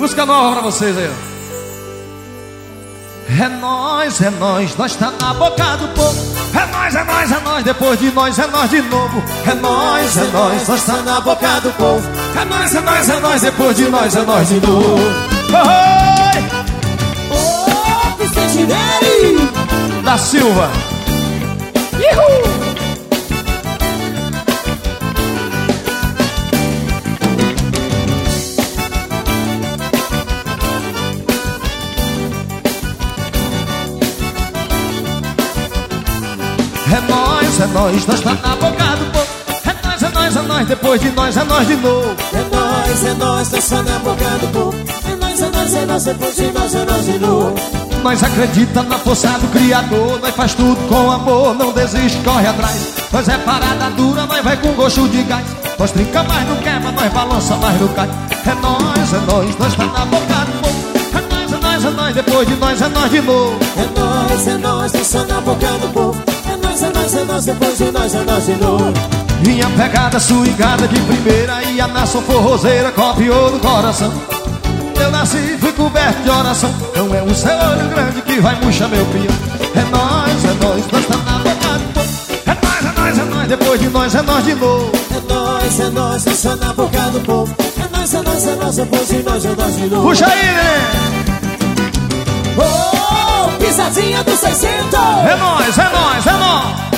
Música nova pra vocês aí, ó. É nós, é nós, nós tá na boca do povo. É nós, é nós, é nós, depois de nós é nós de novo. É nós, é nós, nós tá na boca do povo. É nós, é nós, é nós, depois de nós é nós de novo. Oi! Ô, Vicente Neri! Da Silva. Ihu! É nós, é nós, nós tá na boca do povo. É nós, é nós, é nós, depois de nós é nós de novo. É nós, é nós, nós tá na boca do povo. É nós, é nós, é nós, depois de nós é nós de novo. Nós acredita na força do Criador, nós faz tudo com amor, não desiste, corre atrás. Nós é parada dura, nós vai com gosto de gás. Nós trinca, mas não quebra, nós balança, mas não cai. É nós, é nós, nós tá na boca do povo. É nós, é nós, é nós, depois de nós é nós de novo. É nós, é nós, nós tá na boca do povo. É nós, é é depois de nós é nós de novo. Minha pegada swingada de primeira e a nação forrozeira copiou no coração. Eu nasci e fui coberto de oração. Não é o seu olho grande que vai murchar meu peão. É nós, é nós, nós tá na boca do povo. É nós, é nós, é nós, depois de nós é nós de novo. É nós, é nós, tá na boca do povo. É nós, é nós, é nós, depois de nós é nós de novo. Puxa aí, né? Ô, pisadinha do 600! É nós, é nós, é nós.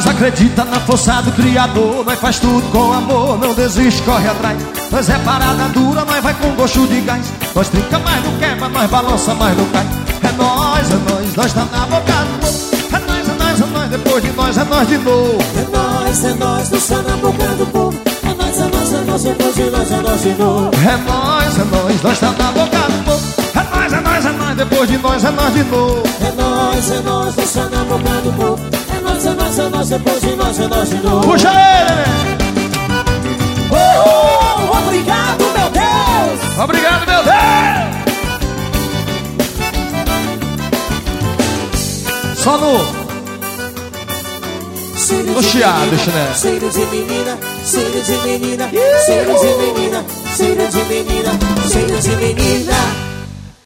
Nós acredita na força do Criador Nós faz tudo com amor, não desiste, corre atrás Nós é parada dura, nós vai com gosto de gás Nós trinca, mas não quebra, nós balança, mas não cai É nós, é nós, nós tá na boca do povo É nós, é nós, é nós, depois de nós é nós de novo É nós, é nós, nós tá na boca do povo. É nós, é nós, é nós, depois de nós é nós de novo. É nós, é nós, nós tá na boca do povo É nós, é nós, é nós, depois de nós é nós de novo É nós, é nós, nós tá na boca do povo. Nós, depois de nós é nós de novo. Puxa ele, né? Oh, obrigado, meu Deus! Obrigado, meu Deus! Só no No chiado, menina, chinelo. Cheiro de menina, cheiro de menina, cheiro de menina, cheiro de menina, cheiro de menina.